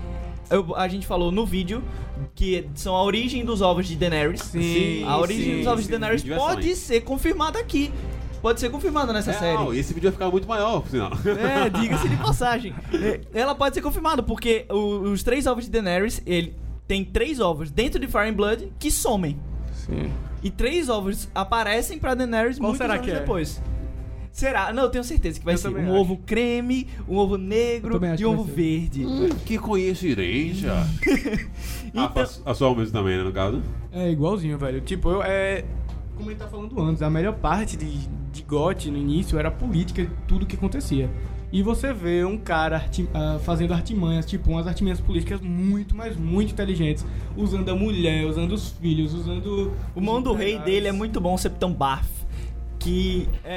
eu- a gente falou no vídeo, que são a origem dos ovos de Daenerys. Sim, a origem sim, dos ovos de sim, Daenerys vídeo é pode ser confirmada aqui. Pode ser confirmada nessa É, série. não, esse vídeo vai ficar muito maior, por sinal. É, diga-se de passagem. É, Ela pode ser confirmada, porque o- os três ovos de Daenerys, ele tem três ovos dentro de Fire and Blood que somem. Sim. E três ovos aparecem pra Daenerys Qual muitos será anos que é? depois. Será? Não, eu tenho certeza que vai Eu ser um acho. ovo creme, um ovo negro e um ovo verde. que coincidência. Então- a, a sua mesmo também, né, no caso? É igualzinho, velho. Tipo, eu, é. Como ele tá falando antes, a melhor parte de, de GOT no início era a política e tudo que acontecia. E você vê um cara arti- ah, fazendo artimanhas, tipo, umas artimanhas políticas muito, mas muito inteligentes. Usando a mulher, usando os filhos, usando. O mão do rei dele é muito bom, o Septão Barth. Que é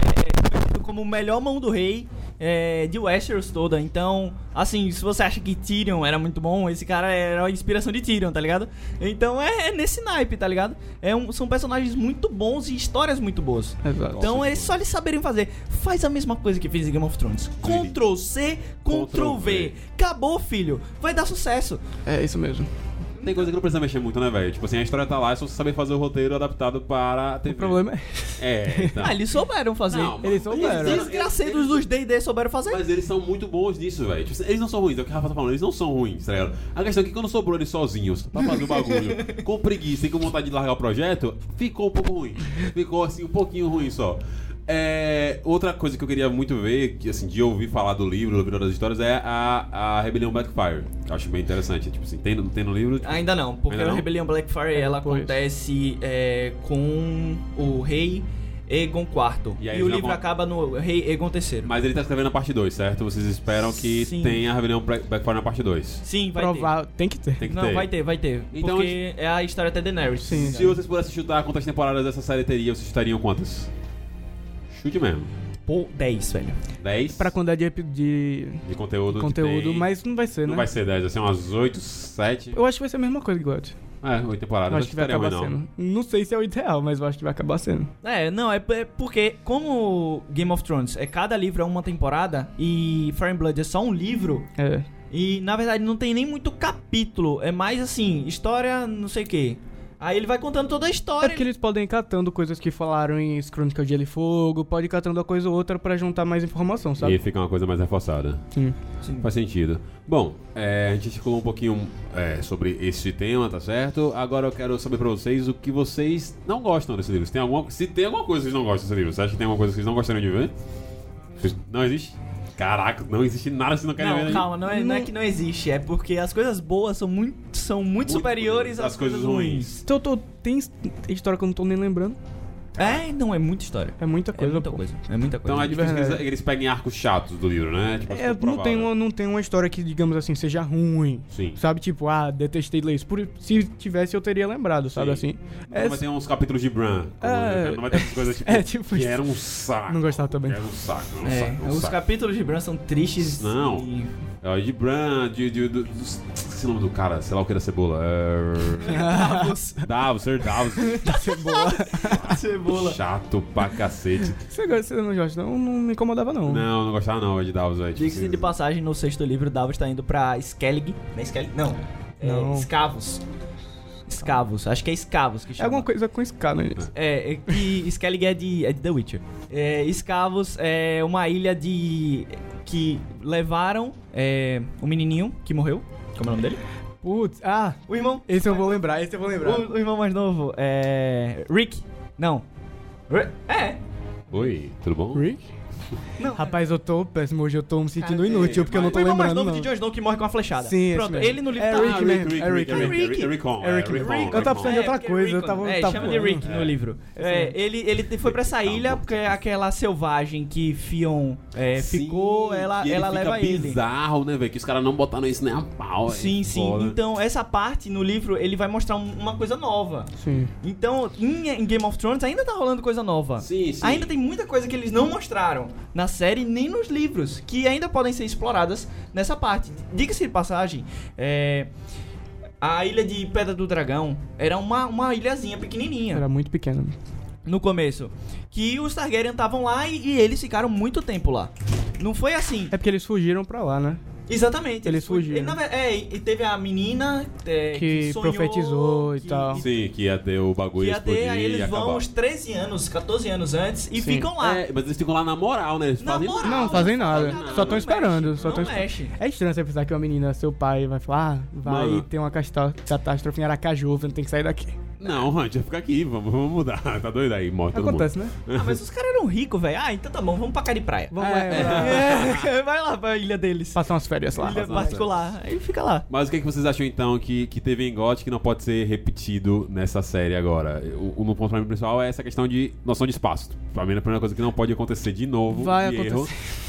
como o melhor mão do rei é, de Westeros toda. Então, assim, se você acha que Tyrion era muito bom, esse cara era a inspiração de Tyrion, tá ligado? Então é, é nesse naipe, tá ligado? É um- são personagens muito bons e histórias muito boas. Exato. Então é só eles saberem fazer. Faz a mesma coisa que fez em Game of Thrones. Ctrl C, Ctrl. V. Acabou, filho. Vai dar sucesso. É isso mesmo. Tem coisa que não precisa mexer muito, né, velho? Tipo assim, a história tá lá, é só você saber fazer o roteiro adaptado para a TV. O problema é. É, então. Ah, eles souberam fazer. Não, Eles souberam. Os desgraceiros dos D&D souberam fazer. Mas eles são muito bons nisso, velho. Tipo, eles não são ruins, é o que o Rafa tá falando, eles não são ruins, tá ligado? A questão é que quando sobrou eles sozinhos pra fazer o bagulho, com preguiça e com vontade de largar o projeto, ficou um pouco ruim. Ficou assim, um pouquinho ruim só. É, outra coisa que eu queria muito ver, que assim, de ouvir falar do livro, do livro das histórias, é a, a Rebelião Blackfire. Eu acho bem interessante. Tipo assim, tem, no- tem no livro. Ainda não, porque Ainda a não? Rebelião Blackfire ela depois. acontece é, com o rei Egon IV. E E, o livro vão- acaba no rei Egon III. Mas ele tá escrevendo a parte 2, certo? Vocês esperam que Sim. tenha a Rebelião Black- Blackfire na parte 2. Sim, vai Provar... Tem que ter. Tem que ter. Não, ter. vai ter, vai ter. Então, porque é a história até Daenerys. Sim. Se vocês pudessem chutar quantas temporadas essa série teria, vocês chutariam quantas? Chute mesmo. Pô, 10, velho. 10 Pra quantidade de, de de conteúdo. que conteúdo, tem. mas não vai ser, Não né? vai ser 10, vai ser umas 8, 7. Eu acho que vai ser a mesma coisa que GOT. É, 8 temporadas. Eu acho que vai acabar não. sendo. Não sei se é o ideal, mas eu acho que vai acabar sendo. É, não, é, é porque como Game of Thrones é cada livro é uma temporada e Fire and Blood é só um livro, É. E na verdade não tem nem muito capítulo, é mais assim, história não sei o que. Aí ele vai contando toda a É história. porque eles podem ir catando coisas que falaram em Crônicas de Gelo e Fogo, pode ir catando uma coisa ou outra pra juntar mais informação, E sabe? fica uma coisa mais reforçada. Sim. Sim. Faz sentido. Bom, é, a gente circulou um pouquinho é, sobre esse tema, tá certo? Agora eu quero saber pra vocês o que vocês não gostam desse livro. Se tem alguma, se tem alguma coisa que vocês não gostam desse livro, você acha que tem alguma coisa que vocês não gostariam de ver? Não existe? Caraca, não existe nada que vocês não querem ver. Não, né? calma, não é, não é que não existe, é porque as coisas boas são muito, são muito, superiores às, coisas ruins. Então, eu tô, tem história que eu não tô nem lembrando. É, não, é muita história. É muita É coisa, muita pô. coisa. É muita coisa. Então é difícil que eles, eles peguem arcos chatos do livro, né? Tipo, É, assim, não, tem uma, não tem uma história que, digamos assim, seja ruim. Sim. Sabe, tipo, ah, detestei ler isso. Por, se tivesse, eu teria lembrado, sabe Sim. assim? Não É, vai ter uns capítulos de Bran. como- É. Não vai ter essas coisas tipo. É, tipo que isso. era um saco. Não gostava também. Era um saco. Era um É, saco, era um os saco. capítulos de Bran são tristes. Não. e- É o de Bran, de. de, do- dos- esqueci o nome do cara, sei lá o que da cebola. É... Davos. Davos, Sir Davos. Cebola. Cebola. Chato pra cacete. Você, gosta- você não gosta? Não, não me incomodava, não. Não, não gostava não, é de Davos, velho. Tipo Diga-se de passagem, no sexto livro, Davos tá indo pra Skellig. Não é Skellig? Não. É Não. Escavos. Escavos. Acho que é Escavos que É chama. alguma coisa com Ska no início. É, é que Skellig é de, é de The Witcher. É, Escavos é uma ilha de... que levaram é, o menininho que morreu. Como é o nome dele? Putz, ah, O irmão. esse eu vou lembrar, esse eu vou lembrar. O, o irmão mais novo é... Rick. Não. É. Oi, tudo bom? Rick? Não. Rapaz, eu tô péssimo hoje, eu tô me sentindo Cadê? inútil, porque eu não tô o irmão mais lembrando, novo não. de Jon Snow que morre com uma flechada. Sim, Pronto, ele no livro É tá... Rick Ah, Rick, é Rick, Rick, Rick, Rick. É é, Rick. Eu tava pensando em outra coisa, eu tava- É, tava- chama de Rick É. no livro. É, ele, ele foi pra essa ilha porque aquela selvagem que Fion é, Sim, ficou, ela, ela leva ele. bizarro, né, velho? Que os caras não botaram isso nem a pau. Sim, é sim. Então, essa parte no livro, ele vai mostrar um- uma coisa nova. Sim. Então, em, em Game of Thrones ainda tá rolando coisa nova. Sim, sim. Ainda tem muita coisa que eles não mostraram na série nem nos livros, que ainda podem ser exploradas nessa parte. Diga-se de passagem, é, a ilha de Pedra do Dragão era uma, uma ilhazinha pequenininha Era muito pequeno. no começo. Que os Targaryen estavam lá e, e eles ficaram muito tempo lá. Não foi assim. É porque eles fugiram pra lá, né? Exatamente. Eles fu- fugiram. e, na ver- É, e teve a menina é, Que sonhou, profetizou e tal. Sim, que ia ter o Que bagulho ia explodir ter, aí e eles acabar. vão uns 13 anos, 14 anos antes e Sim. ficam lá. É, mas eles ficam lá na moral, né? Eles Na fazem moral, Não, fazem nada. Só tão não esperando, mexe, só tão não esper- mexe. É estranho você pensar que uma menina, seu pai, vai falar, ah, vai Mano. ter uma catástrofe em Aracaju, você não tem que sair daqui. Não, Hunt, fica aqui, vamos, vamos mudar. Tá doido aí, morre todo Acontece, né? Ah, mas os caras eram ricos, velho. Ah, então tá bom, vamos pra cá de praia. Vamos É, lá, é. É, vai lá pra ilha deles. passar umas férias lá. ilha passar particular. Aí fica lá. mundo. Mas o que, é que vocês acham então que, que teve em GOT que não pode ser repetido nessa série agora? O, o no ponto pra mim principal é essa questão de noção de espaço. Pra mim, a primeira coisa que não pode acontecer de novo. Vai de acontecer. erro.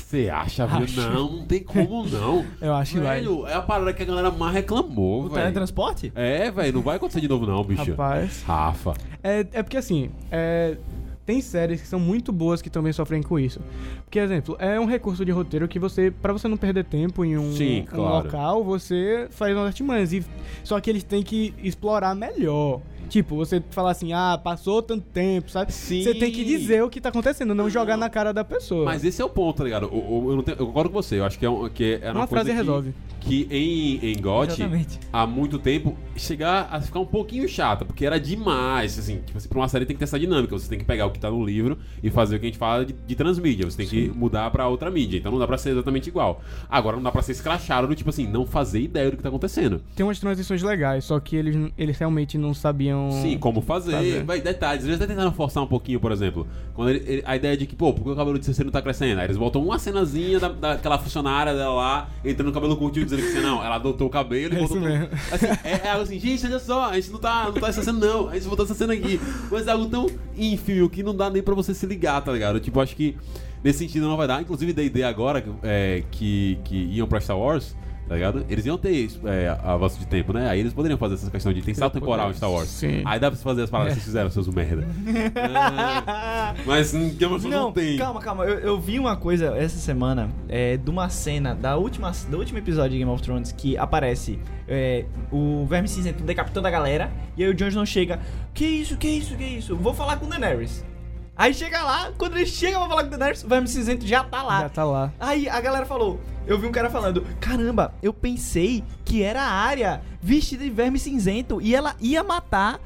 Você acha, viu? Acho. Não, não tem como não. Eu acho que vai. Velho, é a parada que a galera mais reclamou, O velho. teletransporte? É, velho, não vai acontecer de novo não, bicho. Rapaz. Rafa. É, é porque assim, é, tem séries que são muito boas que também sofrem com isso. Porque, exemplo, é um recurso de roteiro que você, Pra você não perder tempo em um, Sim, um claro. local, você faz umas artimanhas. E, só que eles têm que explorar melhor. Tipo, você falar assim, ah, passou tanto tempo, sabe? Sim. Você tem que dizer o que tá acontecendo, não jogar na cara da pessoa. Mas esse é o ponto, tá ligado? O- o- eu, não tenho- eu concordo com você. Eu acho que é, um, que é uma, Uma frase que, resolve. Que em, em GOT, Exatamente. há muito tempo, chegar a ficar um pouquinho chata, porque era demais, assim. Tipo assim, pra uma série tem que ter essa dinâmica. Você tem que pegar o que tá no livro e fazer o que a gente fala de, de transmídia. Você tem que mudar pra outra mídia. Então não dá pra ser exatamente igual. Agora não dá pra ser escrachado do tipo assim, não fazer ideia do que tá acontecendo. Tem umas transições legais, só que eles, eles realmente não sabiam. Sim, como fazer. fazer. Vai, detalhes. Eles até tentaram forçar um pouquinho, por exemplo. Quando ele- ele- a ideia de que, pô, porque o cabelo de Cersei não tá crescendo? Aí eles botam uma cenazinha da, daquela funcionária dela lá, entrando no cabelo curtinho, dizendo que assim, não, ela adotou o cabelo e É botou. isso mesmo. Assim, é, é algo assim, gente, olha só, a gente não tá, não tá essa cena, não. A gente botou essa cena aqui. Mas é algo tão ínfimo que não dá nem pra você se ligar, tá ligado? Tipo, acho que nesse sentido não vai dar. Inclusive, da ideia agora é, que, que iam pra Star Wars. Tá ligado? Eles iam ter é, avanço de tempo, né? Aí eles poderiam fazer essa questão de tem salto temporal em Star Wars. Sim. Aí dá pra fazer as paradas que vocês fizeram, seus merda. Ah, mas hum, Game of Thrones não, Não, tem. calma, calma. Eu, eu vi uma coisa essa semana é, de uma cena da última, do último episódio de Game of Thrones que aparece é, o Verme Cinzento decapitando a galera e aí o Jon Snow chega. Que isso, que isso, que isso? Vou falar com o Daenerys. Aí chega lá, quando ele chega pra falar com o Daenerys, o Verme Cinzento já tá lá. Já tá lá. Aí a galera falou, eu vi um cara falando, caramba, eu pensei que era a área vestida de verme cinzento e ela ia matar.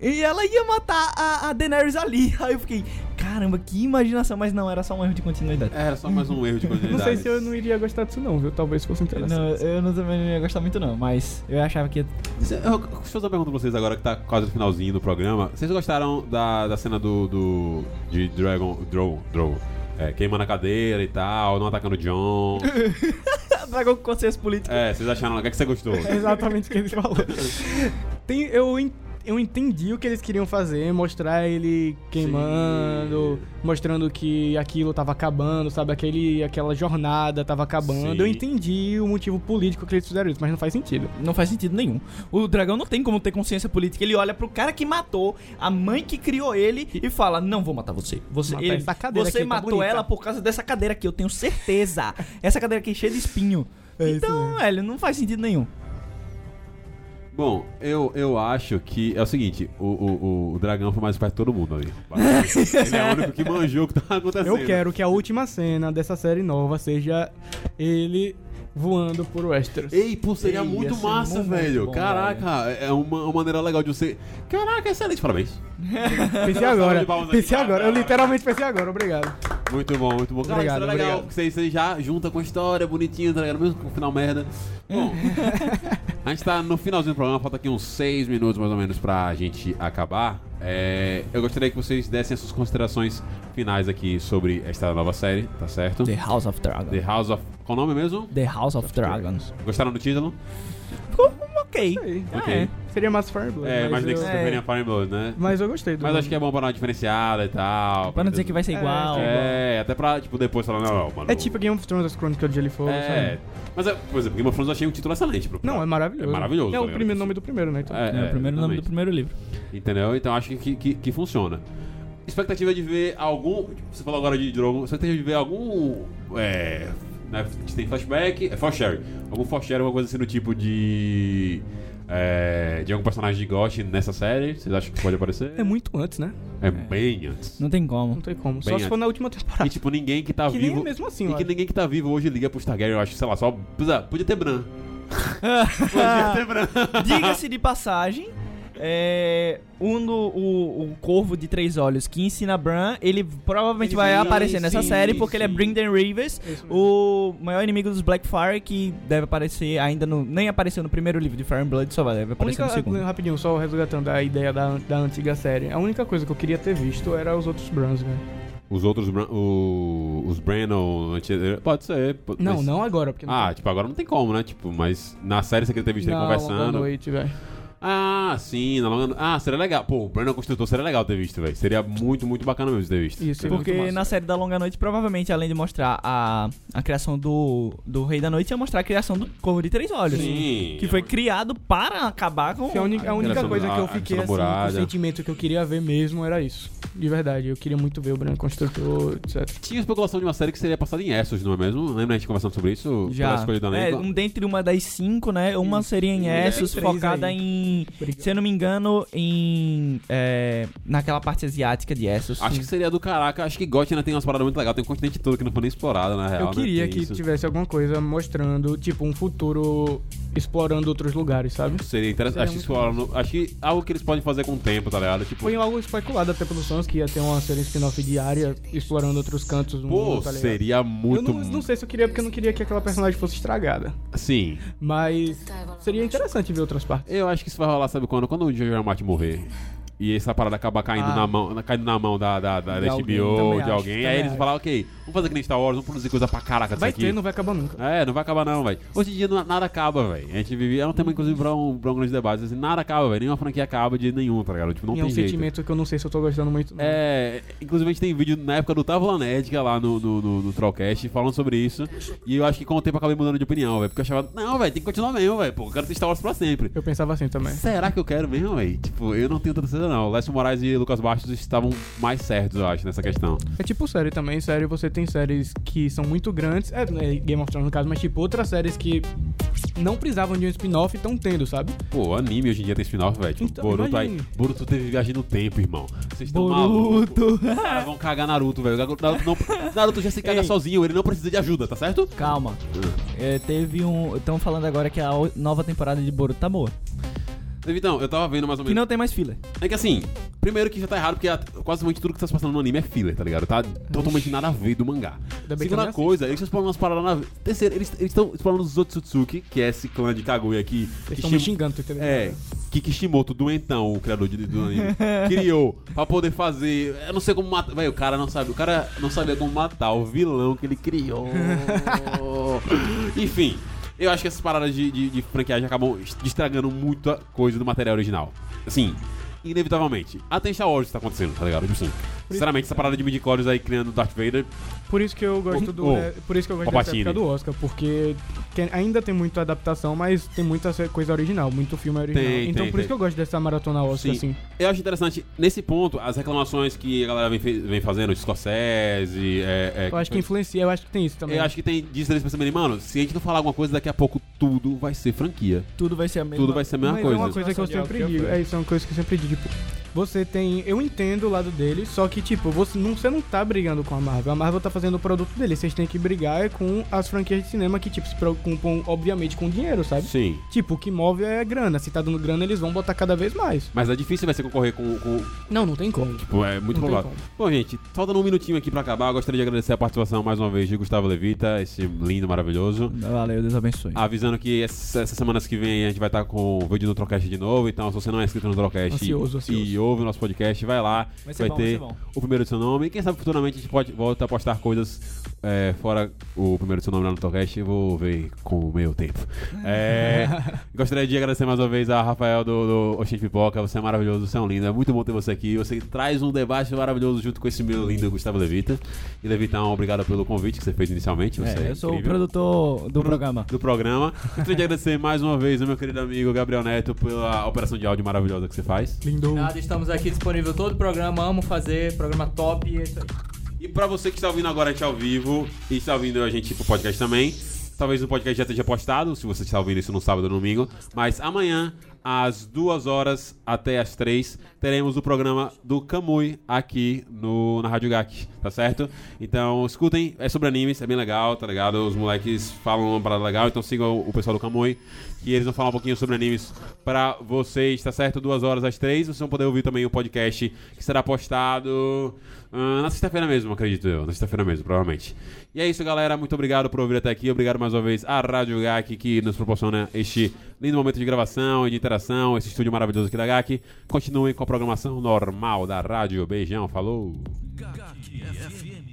E ela ia matar a, a Daenerys ali. Aí eu fiquei, caramba, que imaginação. Mas não, era só um erro de continuidade. Era só mais um erro de Não continuidade. sei se eu não iria gostar disso, não, viu? Talvez fosse Não, interessante. eu não, também não ia gostar muito não, mas eu achava que ia... Eu deixa eu fazer uma pergunta pra vocês agora que tá quase no finalzinho do programa. Vocês gostaram da, da cena do, do. de Dragon. Drow. Drow. É, queimando a cadeira e tal, não atacando o John. Dragão com consciência política. É, vocês acharam. O que, é que você gostou? É exatamente o que ele falou. Tem, eu, en- eu entendi o que eles queriam fazer, mostrar ele queimando, mostrando que aquilo tava acabando, sabe? Aquele, aquela jornada tava acabando. Sim. Eu entendi o motivo político que eles fizeram isso, mas não faz sentido. Não faz sentido nenhum. O dragão não tem como ter consciência política. Ele olha pro cara que matou, a mãe que criou ele e fala: Não vou matar você. Você, ele- você aqui, tá matou bonita." ela por causa dessa cadeira aqui, eu tenho certeza. Essa cadeira aqui cheia de espinho. É então, velho, não faz sentido nenhum. Bom, eu, eu acho que é o seguinte, o, o, o- dragão foi mais perto de todo mundo ali. Ele é o único que manjou o que tá acontecendo. Eu quero que a última cena dessa série nova seja ele voando por Westeros. Ei, pô, seria Ei, muito ia ser massa, muito velho. bom, Caraca, é uma, uma maneira legal de você. Caraca, excelente, parabéns. Pensei agora. Pensei agora. Eu literalmente pensei agora. Obrigado. Muito bom, muito bom. Cara, Obrigado, isso é legal. obrigado. Porque já junta com a história bonitinho, tá ligado? Mesmo com o final merda. Bom, a gente tá no finalzinho do programa, falta aqui uns seis minutos mais ou menos pra gente acabar. É, eu gostaria que vocês dessem as suas considerações finais aqui sobre esta nova série, tá certo? The House of Dragons. The House of. Qual o nome mesmo? The House of Dragons. Gostaram do título? Ok. Sei. Ok. É. Seria massa Fire Blood. É, mas, imaginei que eu, vocês preferiam a Fire and Blood, né? mas eu gostei do Mas acho que é bom pra dar uma diferenciada e tal. Pra não dizer que vai ser É, igual. É, até pra, tipo, depois falar, não, não, mano. É tipo Game of Thrones, as Crônicas de Gelo e Fogo, É. sabe? Mas, é, por exemplo, Game of Thrones eu achei um título excelente. Pro, Não, é maravilhoso. É maravilhoso. É tá o ligado? primeiro nome do primeiro, né? Então. É, É, o primeiro nome do exatamente. primeiro livro. Entendeu? Então acho que, que, que funciona. Expectativa de ver algum. Você falou agora de Drogon. Expectativa de ver algum. É. Né, tem flashback. É foresharing. Algum foresharing, alguma coisa assim do tipo de. É, de algum personagem de Ghost nessa série? Vocês acham que pode aparecer? É muito antes, né? É bem antes. Não tem como. Não tem como. Bem Só se antes. for na última temporada. E tipo, ninguém que tá que nem vivo. é mesmo assim, e que ninguém que tá vivo hoje liga pros Targaryen, eu acho, sei lá, só. Podia, podia ter Bran. podia ter Bran. Diga-se de passagem, é, um do, o, o Corvo de Três Olhos que ensina Bran, ele provavelmente Ele vai sim, aparecer nessa sim, série porque ele é sim. Brynden Rivers, Isso mesmo. o maior inimigo dos Blackfire que deve aparecer ainda no... Nem apareceu no primeiro livro de Fire and Blood, só vai deve aparecer única, no segundo. rapidinho, só resgatando a ideia da, da antiga série. A única coisa que eu queria ter visto era os outros Brans, velho. Os outros. O, os anti- Pode ser. po- Não, mas- não agora, porque não Ah, tem- tipo, agora não tem como, né? Tipo, mas na série você queria ter visto ele não, conversando. Boa noite, velho. Ah, sim, na longa... Ah, seria legal. Pô, o Brandon Construtor seria legal ter visto, velho. Seria muito, muito bacana mesmo ter visto. Isso, Porque na série da Longa Noite, provavelmente, além de mostrar a, a criação do, do Rei da Noite, ia mostrar a criação do Corvo de Três Olhos. Sim. Que foi criado para acabar com... Que a única, a única Criação coisa da- que eu a fiquei da assim, o sentimento que eu queria ver mesmo era isso. De verdade, eu queria muito ver o Branco Construtor, etc. Tinha especulação de uma série que seria passada em Essos, não é mesmo? Lembra a gente conversando sobre isso? Já. Pela escolha do É, um dentre uma das cinco, né? Uma seria em É, Essos, focada aí. em. Obrigado. Se eu não me engano, em. é, naquela parte asiática de Essos. Acho que seria do caraca. Acho que Gotham ainda tem umas paradas muito legais. Tem um continente todo que não foi nem explorado, na real. Eu né? queria Tem que isso. tivesse alguma coisa mostrando, tipo, um futuro explorando outros lugares, sabe? Seria interessante. Seria acho, explorando- acho que algo que eles podem fazer com o tempo, tá ligado? Tipo, Foi algo especulado até pelos fãs que ia ter uma série spin-off diária explorando outros cantos do pô, mundo, tá ligado? seria Eu muito. não, não sei se eu queria, porque eu não queria que aquela personagem fosse estragada. Sim. Mas seria interessante ver outras partes. Eu acho que isso vai rolar, sabe quando? Quando o. R. Martin morrer. E essa parada acabar caindo, Ah. na, mão, caindo na mão da, da, da, De da alguém, HBO, também de alguém. também Aí eles vão falar, ok, vamos fazer que nem Star Wars, vamos produzir coisa pra caraca disso Vai aqui. ter, não vai acabar nunca. É, não vai acabar não, velho. Hoje em dia não- nada acaba, velho. A gente vive. É um tema, inclusive, pra um, pra um grande debate. Assim, nada acaba, velho. Nenhuma franquia acaba de nenhum, tá ligado? Tipo, não e é tem um jeito. sentimento que eu não sei se eu tô gostando muito. não. É, inclusive a gente tem vídeo na época do Távola Nédica lá no, no, no, no Trollcast falando sobre isso. E eu acho que com o tempo eu acabei mudando de opinião, velho. Porque eu achava, não, velho, tem que continuar mesmo, velho. Pô, eu quero ter Star Wars pra sempre. Eu pensava assim também. Será que eu quero mesmo, velho? Tipo, eu não tenho tanta certeza, não. Lécio Moraes e Lucas Bastos estavam mais certos, eu acho, nessa questão. É tipo série também. Série, você tem séries que são muito grandes. É, né, Game of Thrones no caso, mas tipo outras séries que não precisavam de um spin-off e estão tendo, sabe? Pô, anime hoje em dia tem spin-off, velho. Tipo, Então, Boruto aí. Boruto teve viagem no tempo, irmão. Vocês estão malucos. Boruto. Os caras vão cagar Naruto, velho. Naruto, não- Naruto já se caga Ei. sozinho, ele não precisa de ajuda, tá certo? Calma. É, teve um. Estão falando agora que a nova temporada de Boruto tá boa. Então, eu tava vendo mais ou Que menos. não tem mais filler. É que assim, primeiro que já tá errado, porque a- quase tudo que tá se passando no anime é filler, tá ligado? Tá totalmente nada a ver do mangá. Segunda coisa, eles estão explorando umas paradas na. Terceiro, eles estão explorando os Otsutsuki, que é esse clã de Kaguya aqui. Eles estão me xingando, tu entendeu? É, que Kishimoto, doentão, o criador de, do anime, criou pra poder fazer. Eu não sei como matar. Velho, o cara não sabe. O cara não sabia como matar o vilão que ele criou. Enfim. Eu acho que essas paradas de, de, de franqueagem acabam estragando muita coisa do material original. Assim, inevitavelmente. Até em Star Wars isso tá acontecendo, tá ligado? Tipo assim, Sinceramente, essa parada de midi-chlorians aí criando Darth Vader. Por isso que eu gosto do. oh, é, por isso que eu gosto dessa época do Oscar, porque que ainda tem muita adaptação, mas tem muita coisa original, muito filme original. Tem, então tem, por tem. isso que eu gosto dessa maratona Oscar, Sim. assim. Eu acho interessante, nesse ponto, as reclamações que a galera vem, vem fazendo, Scorsese, é, é, Eu acho que influencia, eu acho que tem isso também. Eu acho que tem disso eles pensando, mano, se a gente não falar alguma coisa, daqui a pouco tudo vai ser franquia. Tudo vai ser a mesma Tudo vai ser a mesma Mas coisa. é uma coisa que eu sempre digo. É isso, é uma coisa que eu sempre digo. Tipo, você tem. Eu entendo o lado dele, só que, tipo, você não, você não tá brigando com a Marvel. A Marvel tá fazendo o produto dele. Vocês têm que brigar com as franquias de cinema que, tipo, se preocupam, obviamente, com dinheiro, sabe? Sim. Tipo, o que move é grana. Se tá dando grana, eles vão botar cada vez mais. Mas é difícil vai ser concorrer com. com Não, não tem como. tipo, é muito provável. Bom, gente, faltando um minutinho aqui pra acabar, eu gostaria de agradecer a participação mais uma vez de Gustavo Levita, esse lindo, maravilhoso. Valeu, Deus abençoe. Avisando que essa- essas semanas que vem a gente vai estar com o vídeo no Trocast de novo, então se você não é inscrito no Trocast Ansioso, e, ansioso. e ouve o nosso podcast, vai lá, Vai vai, bom, vai ter bom. o primeiro do seu nome. E quem sabe futuramente a gente pode volta a postar coisas é, fora o primeiro do seu nome lá no Trocast, eu vou ver com o meu tempo. É, gostaria de agradecer mais uma vez a Rafael do, do Oxente Pipoca, você é maravilhoso, você é um lindo, é muito bom ter você aqui, você traz um debate maravilhoso junto com esse meu lindo Gustavo Levita. E Levitão, obrigado pelo convite que você fez inicialmente, você é, É, eu sou o produtor do programa. do programa. Gostaria de agradecer mais uma vez ao meu querido amigo Gabriel Neto pela operação de áudio maravilhosa que você faz. Lindo. Nada, estamos aqui disponível todo o programa, amo fazer, programa top e é isso aí. E pra você que está ouvindo agora a gente ao vivo e está ouvindo a gente pro podcast também, talvez o podcast já esteja postado, se você está ouvindo isso no sábado ou domingo, mas amanhã, às duas horas até às três, teremos o programa do Kamui aqui no, na Rádio GAC, tá certo? Então escutem, é sobre animes, é bem legal, tá ligado? Os moleques falam uma parada legal, então sigam o pessoal do Kamui, que eles vão falar um pouquinho sobre animes pra vocês, tá certo? Duas horas às três, vocês vão poder ouvir também o podcast que será postado ah, na sexta-feira mesmo, acredito eu. Na sexta-feira mesmo, provavelmente. E é isso, galera. Muito obrigado por ouvir até aqui. Obrigado mais uma vez à Rádio GAC que nos proporciona este lindo momento de gravação e de interação, esse estúdio maravilhoso aqui da GAC. Continuem com a programação normal da rádio. Beijão, falou! GAC FM.